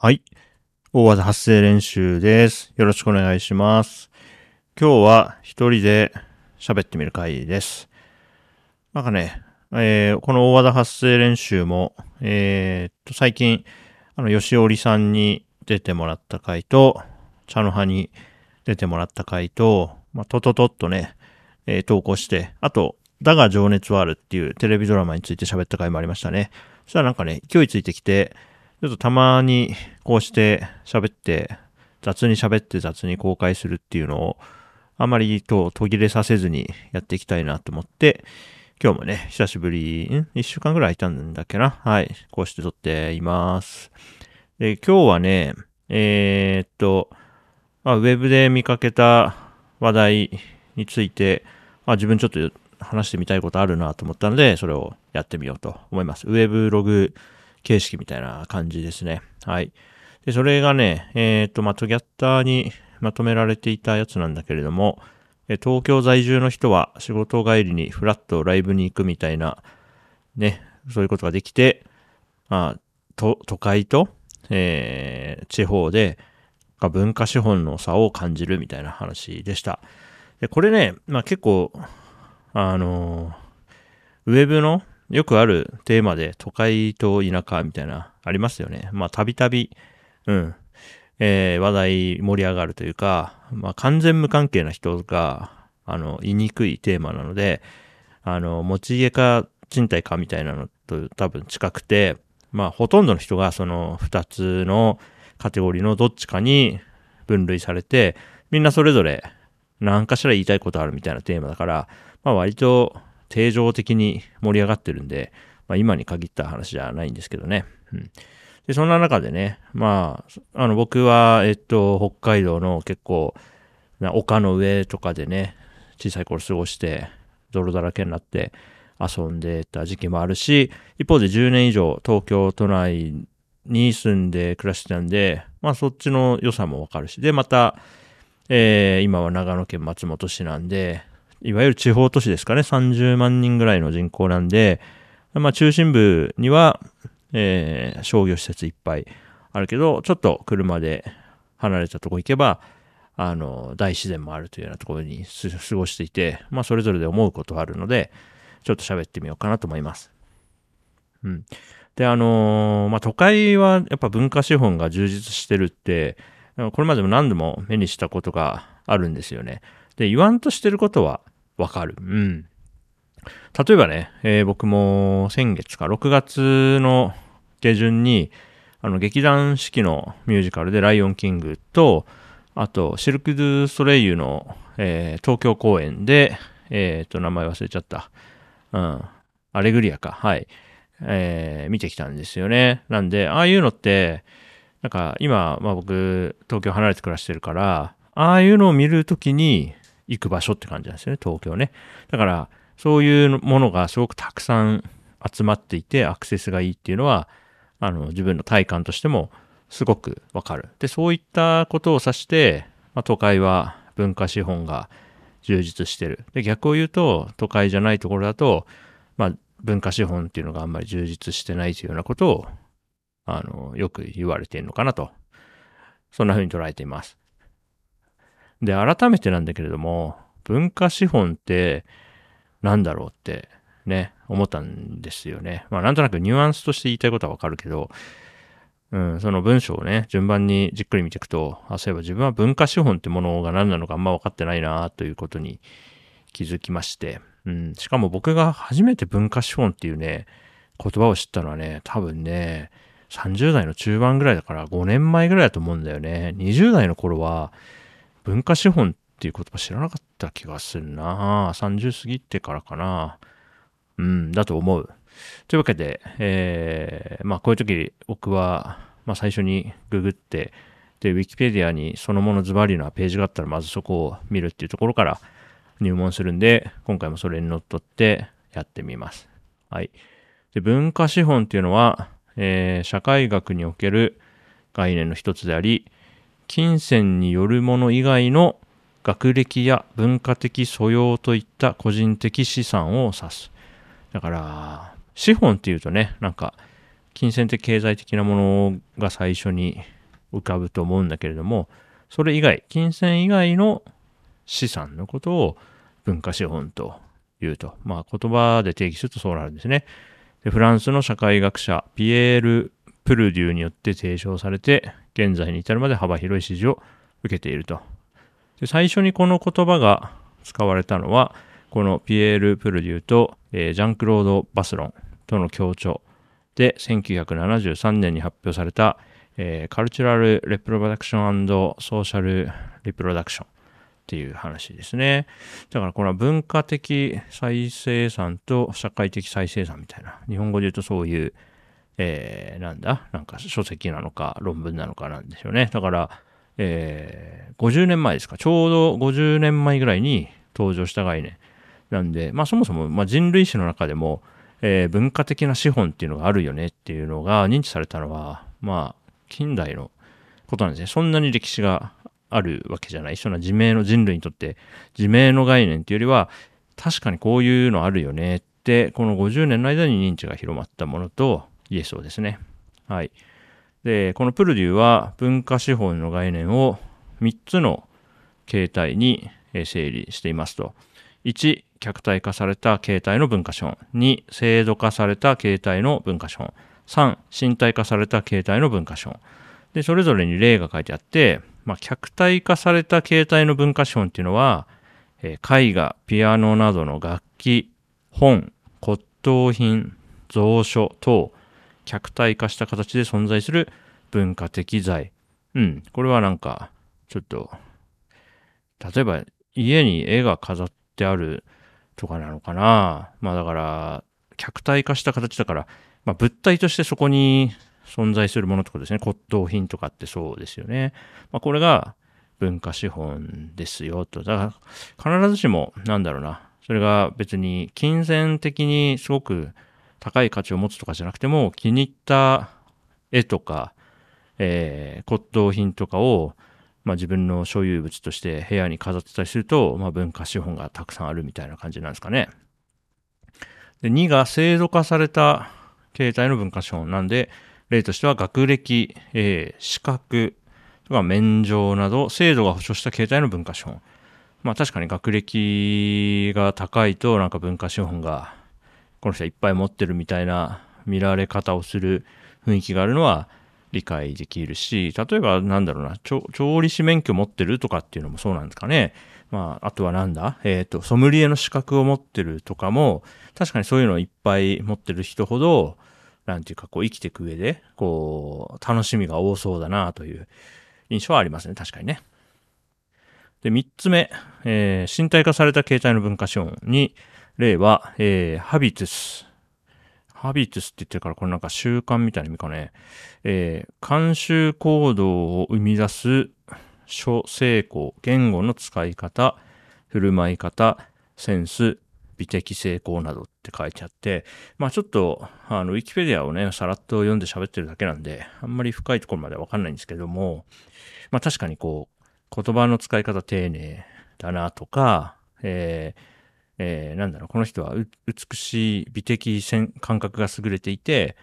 はい。大技発声練習です。よろしくお願いします。今日は一人で喋ってみる回です。なんかね、えーこの大技発声練習も、えーっと、最近、あの、吉織さんに出てもらった回と、茶の葉に出てもらった回と、まあ、とととっとね、えー投稿して、あと、だが情熱はあるっていうテレビドラマについて喋った回もありましたね。そしたらなんかね、勢いついてきて、ちょっとたまにこうして喋って、雑に喋って雑に公開するっていうのを、あまりと途切れさせずにやっていきたいなと思って、今日もね、久しぶり、ん？一週間ぐらい空いたんだっけな？はい。こうして撮っています。で、今日はね、えーっと、まあ、ウェブで見かけた話題について、まあ、自分ちょっと話してみたいことあるなと思ったので、それをやってみようと思います。ウェブログ形式みたいな感じですね。はい。で、それがね、えっ、と、まあ、トギャッターにまとめられていたやつなんだけれども、東京在住の人は仕事帰りにフラッとライブに行くみたいな、ね、そういうことができて、まあ、と、都会と、えー地方で、文化資本の差を感じるみたいな話でした。で、これね、まあ結構、あのウェブのよくあるテーマで都会と田舎みたいなありますよね。まあたびたび、うん、えー話題盛り上がるというか、まあ完全無関係な人が、あの、言いにくいテーマなので、あの、持ち家か賃貸かみたいなのと多分近くて、まあほとんどの人がその二つのカテゴリーのどっちかに分類されて、みんなそれぞれ何かしら言いたいことあるみたいなテーマだから、まあ割と定常的に盛り上がってるんで、まあ今に限った話じゃないんですけどね。うん。で、そんな中でね、まあ、あの僕は、えっと、北海道の結構、な丘の上とかでね、小さい頃過ごして、泥だらけになって遊んでた時期もあるし、一方で10年以上東京都内に住んで暮らしてたんで、まあそっちの良さもわかるし、で、また、えー今は長野県松本市なんで、いわゆる地方都市ですかね、30万人ぐらいの人口なんで、まあ中心部には、えー商業施設いっぱいあるけど、ちょっと車で離れたとこ行けば、あの、大自然もあるというようなところに過ごしていて、まあそれぞれで思うことがあるので、ちょっと喋ってみようかなと思います。うん。で、あのーまあ都会はやっぱ文化資本が充実してるって、これまでも何度も目にしたことがあるんですよね。で、言わんとしてることはわかる。うん。例えばね、えー僕も先月か、6月の下旬に、あの、劇団四季のミュージカルでライオンキングと、あと、シルク・ドゥ・ソレイユの、えー東京公演で、えっ、と、名前忘れちゃった。うん。アレグリアか。はい。えー見てきたんですよね。なんで、ああいうのって、なんか今、まあ僕、東京離れて暮らしてるから、ああいうのを見るときに行く場所って感じなんですよね、東京ね。だから、そういうものがすごくたくさん集まっていて、アクセスがいいっていうのは、あの、自分の体感としてもすごくわかる。で、そういったことを指して、まあ、都会は文化資本が充実してる。で、逆を言うと、都会じゃないところだと、まあ、文化資本っていうのがあんまり充実してないというようなことを、あの、よく言われているのかなと。そんな風に捉えています。で、改めてなんだけれども、文化資本ってなんだろうってね、思ったんですよね。まあなんとなくニュアンスとして言いたいことはわかるけど、うん、その文章をね、順番にじっくり見ていくと、あ、そういえば自分は文化資本ってものが何なのかあんま分かってないなということに気づきまして、うん、しかも僕が初めて文化資本っていうね、言葉を知ったのはね、多分ね、30代の中盤ぐらいだから5年前ぐらいだと思うんだよね。20代の頃は文化資本っていう言葉知らなかった気がするな30過ぎてからかな。うん、だと思う。というわけで、えー、まあこういう時僕は、まあ最初にググって、で、ウィキペディアにそのものズバリなページがあったらまずそこを見るっていうところから入門するんで、今回もそれにのっとってやってみます。はい。で、文化資本っていうのは、えー社会学における概念の一つであり、金銭によるもの以外の学歴や文化的素養といった個人的資産を指す。だから、資本っていうとね、なんか、金銭的経済的なものが最初に浮かぶと思うんだけれども、それ以外、金銭以外の資産のことを文化資本というと。まあ言葉で定義するとそうなるんですね。でフランスの社会学者ピエール・プルデューによって提唱されて、現在に至るまで幅広い支持を受けていると。で最初にこの言葉が使われたのは、このピエール・プルデューと、えー、ジャンクロード・バスロンとの協調で、1973年に発表された、えー、カルチュラル・レプロダクションソーシャル・リプロダクションっていう話ですね。だからこれは文化的再生産と社会的再生産みたいな、日本語で言うとそういう、えー、なんだ？なんか書籍なのか論文なのかなんでしょうね。だから、えー、50年前ですか。ちょうど50年前ぐらいに登場した概念。なんで、まあそもそも、まあ、人類史の中でも、えー、文化的な資本っていうのがあるよねっていうのが認知されたのは、まあ近代のことなんですね。そんなに歴史があるわけじゃない。そんな自明の人類にとって自明の概念っていうよりは、確かにこういうのあるよねって、この50年の間に認知が広まったものと言えそうですね。はい。で、このプルデューは文化資本の概念を3つの形態に整理していますと。1、客体化された形態の文化資本。2、制度化された形態の文化資本。3、身体化された形態の文化資本。で、それぞれに例が書いてあって、まあ、客体化された形態の文化資本っていうのは、えー、絵画、ピアノなどの楽器、本、骨董品、蔵書等、客体化した形で存在する文化的財。うん。これはなんか、ちょっと、例えば家に絵が飾ってあるとかなのかな。まあだから、客体化した形だから、まあ物体としてそこに存在するものってことですね、骨董品とかってそうですよね。まあ、これが文化資本ですよと。だから必ずしも、なんだろうな、それが別に金銭的にすごく高い価値を持つとかじゃなくても、気に入った絵とか、えー、骨董品とかを、まあ、自分の所有物として部屋に飾ってたりすると、まあ、文化資本がたくさんあるみたいな感じなんですかね。で、2が制度化された形態の文化資本なんで、例としては学歴、えー、資格とか免状など制度が保障した形態の文化資本。まあ確かに学歴が高いとなんか文化資本がこの人はいっぱい持ってるみたいな見られ方をする雰囲気があるのは理解できるし、例えばなんだろうな、調理師免許持ってるとかっていうのもそうなんですかね。まあ、あとはなんだ？えっ、ー、と、ソムリエの資格を持ってるとかも、確かにそういうのをいっぱい持ってる人ほど、なんていうか、こう生きていく上で、こう、楽しみが多そうだなという印象はありますね。確かにね。で、三つ目、えー、身体化された形態の文化資本に、例は、えー、ハビトゥス。ハビトゥスって言ってるから、これなんか習慣みたいな意味かね。えー、慣習行動を生み出す書成功、言語の使い方、振る舞い方、センス、美的成功などって書いてあって、まあちょっと、あの、ウィキペディアをね、さらっと読んで喋ってるだけなんで、あんまり深いところまでわかんないんですけども、まあ確かにこう、言葉の使い方丁寧だなとか、えー、えー、なんだろう、この人は美しい美的感覚が優れていて、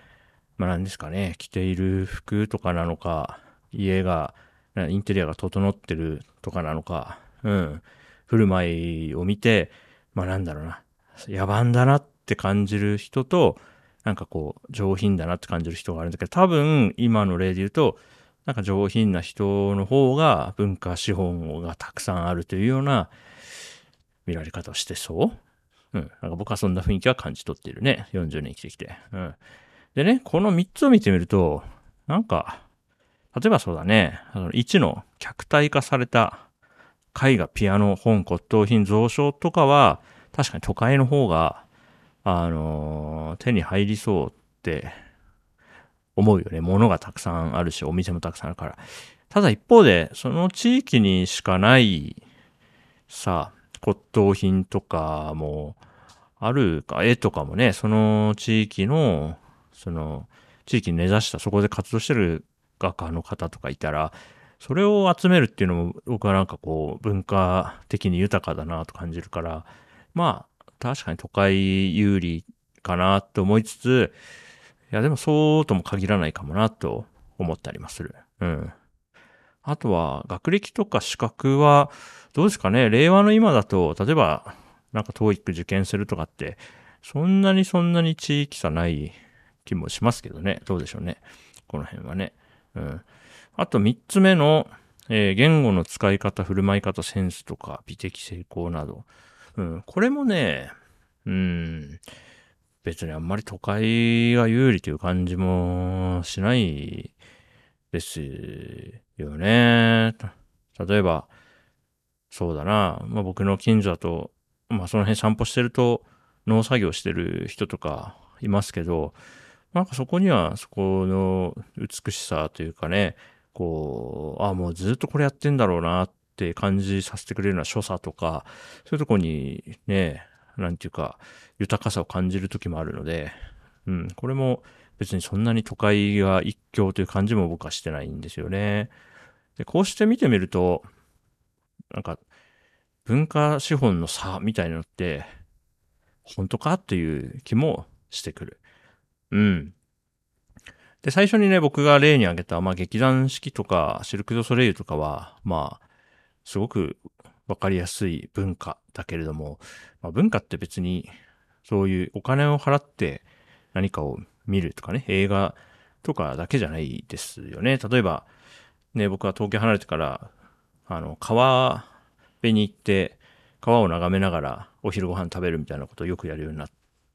まあ何ですかね、着ている服とかなのか、家が、インテリアが整ってるとかなのか、うん、振る舞いを見て、まあなんだろうな、野蛮だなって感じる人と、なんかこう、上品だなって感じる人があるんだけど、多分、今の例で言うと、なんか上品な人の方が文化資本がたくさんあるというような見られ方してそう？うん。なんか僕はそんな雰囲気は感じ取っているね。40年生きてきて。うん。でね、この3つを見てみると、なんか、例えばそうだね、あの1の客体化された絵画、ピアノ、本、骨董品、蔵書とかは、確かに都会の方が、あのー、手に入りそうって思うよね。物がたくさんあるし、お店もたくさんあるから。ただ一方で、その地域にしかないさ、骨董品とかもあるか、絵とかもね、その地域の、その、地域に根ざした、そこで活動してる画家の方とかいたら、それを集めるっていうのも僕はなんかこう文化的に豊かだなと感じるから、まあ確かに都会有利かなと思いつつ、いや、でもそうとも限らないかもなと思ったりもする。うん。あとは、学歴とか資格は、どうですかね令和の今だと、例えば、なんか TOEIC 受験するとかって、そんなにそんなに地域差ない気もしますけどね。どうでしょうね。この辺はね。うん。あと三つ目の、えー、言語の使い方、振る舞い方、センスとか、美的成功など。うん。これもね、うん。別にあんまり都会が有利という感じもしないですよね。例えば、そうだな。まあ僕の近所だと、まあその辺散歩してると農作業してる人とかいますけど、なんかそこにはそこの美しさというかね、こう、ああもうずっとこれやってんだろうなって感じさせてくれるような所作とか、そういうとこにね、なんていうか、豊かさを感じる時もあるので、うん、これも別にそんなに都会が一強という感じも僕はしてないんですよね。で、こうして見てみると、なんか、文化資本の差みたいなのって、本当かっていう気もしてくる。うん。で、最初にね、僕が例に挙げた、まあ、劇団四季とか、シルク・ド・ソレイユとかは、まあ、すごくわかりやすい文化だけれども、まあ、文化って別に、そういうお金を払って何かを見るとかね、映画とかだけじゃないですよね。例えば、ね、僕は東京離れてから、あの、川辺に行って、川を眺めながらお昼ご飯食べるみたいなことをよくやるようになっ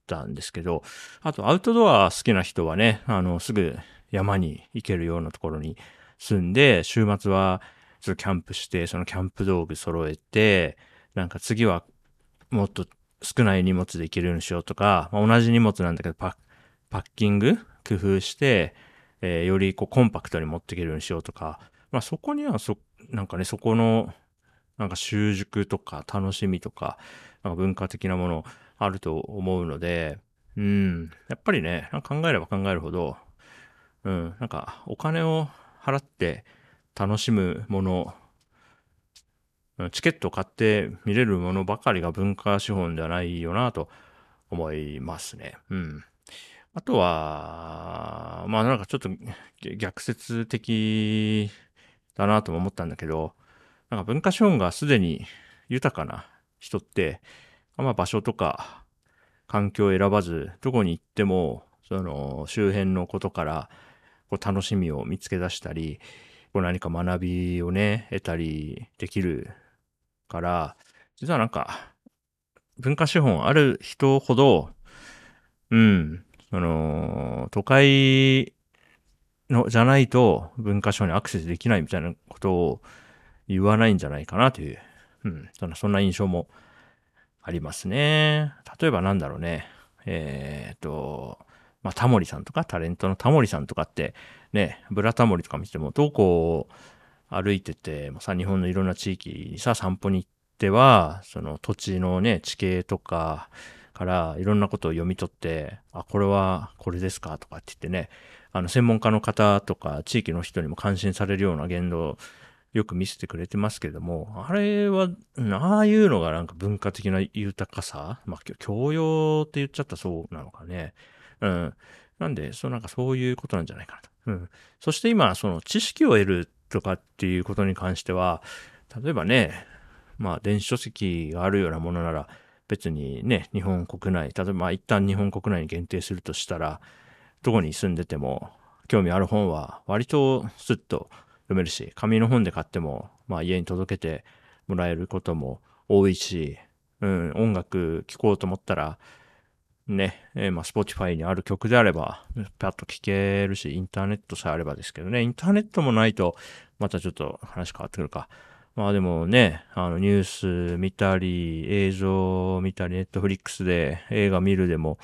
たんですけど、あとアウトドア好きな人はね、あの、すぐ山に行けるようなところに住んで、週末はちょっとキャンプして、そのキャンプ道具揃えて、なんか次はもっと少ない荷物で行けるようにしようとか、まあ、同じ荷物なんだけどパッパッキング工夫して、えー、よりこうコンパクトに持っていけるようにしようとか、まあそこにはそ、なんかね、そこの、なんか習熟とか楽しみとか、なんか文化的なものあると思うので、うん、やっぱりね、考えれば考えるほど、うん、なんかお金を払って楽しむもの、チケットを買って見れるものばかりが文化資本ではないよなと思いますね。うん。あとは、まあなんかちょっと逆説的だなとも思ったんだけど、なんか文化資本がすでに豊かな人って、まあ場所とか環境を選ばず、どこに行っても、その周辺のことからこう楽しみを見つけ出したり、こう何か学びをね、得たりできるから、実はなんか、文化資本ある人ほど、うん、あの、都会の、じゃないと文化省にアクセスできないみたいなことを言わないんじゃないかなという、うん、そんな、印象もありますね。例えばなんだろうね。えっ、と、まあ、タモリさんとか、タレントのタモリさんとかって、ね、ブラタモリとか見ても、どうこう歩いてて、さ、日本のいろんな地域にさ、散歩に行っては、その土地のね、地形とか、からいろんなことを読み取って、あ、これはこれですかとかって言ってね、あの、専門家の方とか地域の人にも感心されるような言動をよく見せてくれてますけれども、あれは、ああいうのがなんか文化的な豊かさまあ、教養って言っちゃったそうなのかね。うん。なんで、そうなんかそういうことなんじゃないかなと。うん。そして今、その知識を得るとかっていうことに関しては、例えばね、まあ電子書籍があるようなものなら、別にね、日本国内、例えば一旦日本国内に限定するとしたら、どこに住んでても興味ある本は割とスッと読めるし、紙の本で買っても、まあ家に届けてもらえることも多いし、うん、音楽聴こうと思ったら、ね、えー、まあ、Spotify にある曲であれば、パッと聴けるし、インターネットさえあればですけどね、インターネットもないと、またちょっと話変わってくるか。まあでもね、あのニュース見たり、映像見たり、ネットフリックスで映画見るでも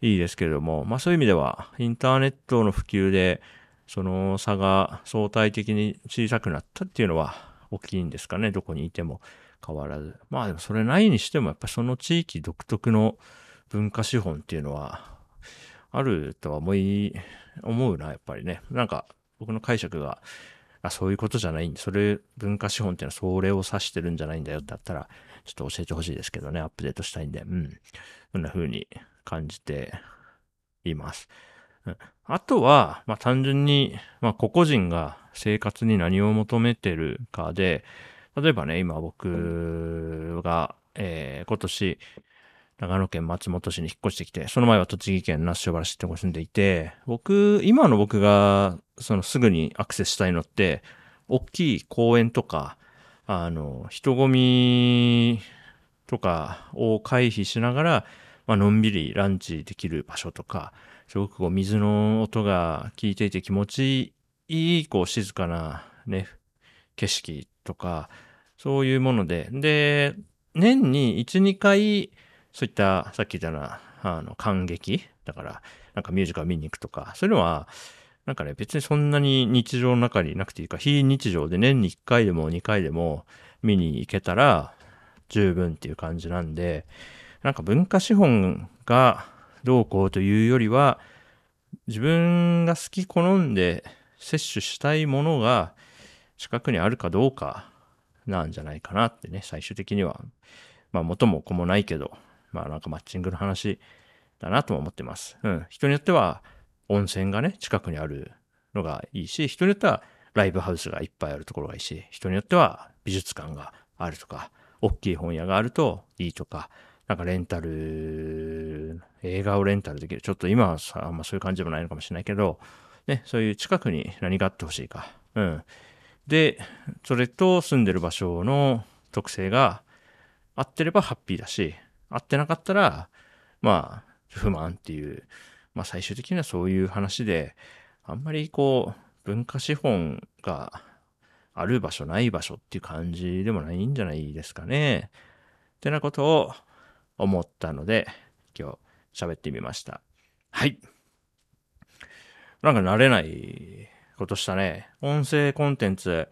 いいですけれども、まあそういう意味では、インターネットの普及で、その差が相対的に小さくなったっていうのは大きいんですかね、どこにいても変わらず。まあでもそれないにしても、やっぱその地域独特の文化資本っていうのは、あるとは思い、思うな、やっぱりね。なんか、僕の解釈が、あ、そういうことじゃないんで、それ、文化資本っていうのはそれを指してるんじゃないんだよってあったら、ちょっと教えてほしいですけどね、アップデートしたいんで、うん。そんな風に感じています。うんあとは、まあ単純に、まあ個々人が生活に何を求めてるかで、例えばね、今僕が、えー、今年、長野県松本市に引っ越してきて、その前は栃木県那須塩原市ってとこ住んでいて、僕、今の僕が、そのすぐにアクセスしたいのって、大きい公園とか、あの、人混みとかを回避しながら、まあのんびりランチできる場所とか、すごくこう水の音が効いていて気持ちいい、こう静かなね、景色とか、そういうもので、で、年に1、2回、そういったさっき言ったような、あの、感激。だから、なんかミュージカル見に行くとか、そういうのは、なんかね、別にそんなに日常の中になくていいか、非日常で年に1回でも2回でも見に行けたら十分っていう感じなんで、なんか文化資本がどうこうというよりは、自分が好き好んで摂取したいものが近くにあるかどうかなんじゃないかなってね、最終的には。まあ元も子もないけど、まあなんかマッチングの話だなとも思ってます。うん。人によっては温泉がね、近くにあるのがいいし、人によってはライブハウスがいっぱいあるところがいいし、人によっては美術館があるとか、大きい本屋があるといいとか、なんかレンタル、映画をレンタルできる。ちょっと今はさ、あんまそういう感じでもないのかもしれないけど、ね、そういう近くに何があってほしいか。うん。で、それと住んでる場所の特性が合ってればハッピーだし、合ってなかったら、まあ、不満っていう、まあ最終的にはそういう話で、あんまりこう、文化資本がある場所ない場所っていう感じでもないんじゃないですかね。ってなことを思ったので、今日喋ってみました。はい。なんか慣れないことしたね。音声コンテンツ、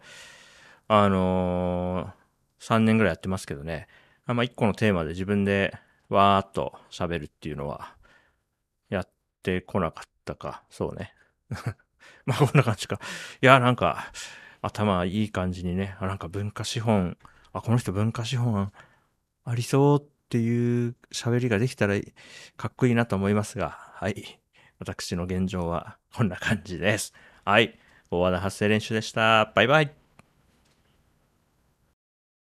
あのー、3年ぐらいやってますけどね。あんまあ、1個のテーマで自分でわーっと喋るっていうのは、やってこなかったか。そうね。まあ、こんな感じか。いや、なんか、頭いい感じにね、あ、なんか文化資本、あ、この人文化資本ありそうっていう喋りができたらかっこいいなと思いますが、はい。私の現状はこんな感じです。はい。大和田発声練習でした。バイバイ。